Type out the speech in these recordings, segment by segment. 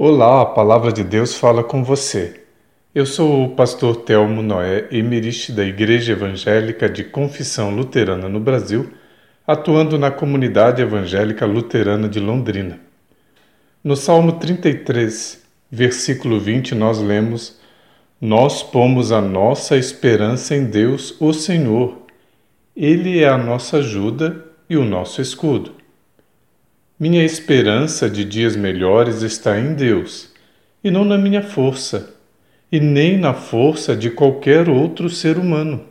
Olá, a palavra de Deus fala com você. Eu sou o pastor Telmo Noé, emeriste da Igreja Evangélica de Confissão Luterana no Brasil, atuando na comunidade evangélica luterana de Londrina. No Salmo 33, versículo 20, nós lemos: Nós pomos a nossa esperança em Deus, o Senhor. Ele é a nossa ajuda e o nosso escudo. Minha esperança de dias melhores está em Deus, e não na minha força, e nem na força de qualquer outro ser humano.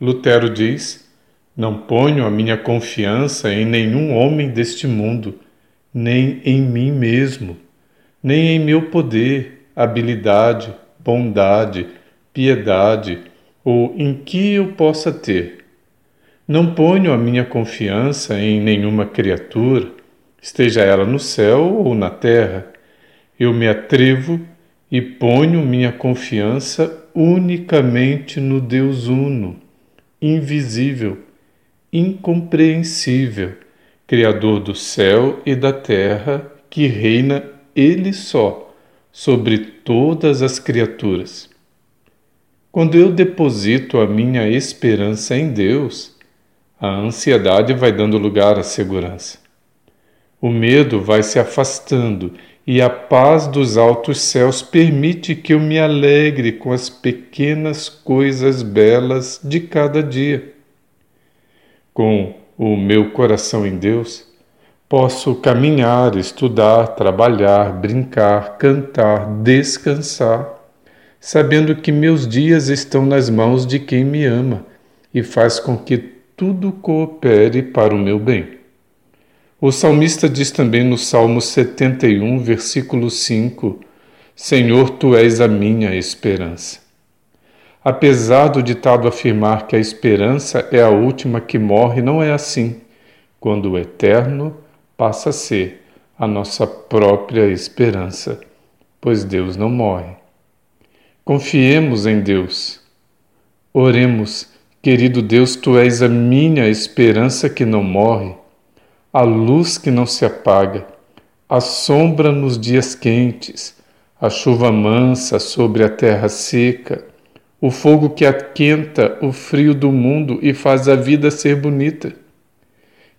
Lutero diz: Não ponho a minha confiança em nenhum homem deste mundo, nem em mim mesmo, nem em meu poder, habilidade, bondade, piedade ou em que eu possa ter não ponho a minha confiança em nenhuma criatura, esteja ela no céu ou na terra. Eu me atrevo e ponho minha confiança unicamente no Deus Uno, invisível, incompreensível, Criador do céu e da terra, que reina Ele só sobre todas as criaturas. Quando eu deposito a minha esperança em Deus, a ansiedade vai dando lugar à segurança. O medo vai se afastando e a paz dos altos céus permite que eu me alegre com as pequenas coisas belas de cada dia. Com o meu coração em Deus, posso caminhar, estudar, trabalhar, brincar, cantar, descansar, sabendo que meus dias estão nas mãos de quem me ama e faz com que tudo coopere para o meu bem. O salmista diz também no Salmo 71, versículo 5: Senhor, tu és a minha esperança. Apesar do ditado afirmar que a esperança é a última que morre, não é assim, quando o eterno passa a ser a nossa própria esperança, pois Deus não morre. Confiemos em Deus. Oremos Querido Deus, tu és a minha esperança que não morre, a luz que não se apaga, a sombra nos dias quentes, a chuva mansa sobre a terra seca, o fogo que aquenta o frio do mundo e faz a vida ser bonita.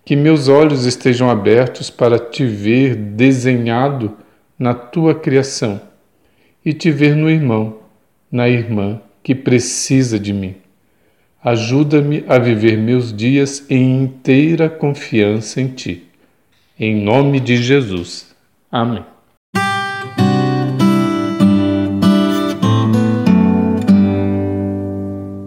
Que meus olhos estejam abertos para te ver desenhado na tua criação e te ver no irmão, na irmã que precisa de mim. Ajuda-me a viver meus dias em inteira confiança em Ti. Em nome de Jesus. Amém.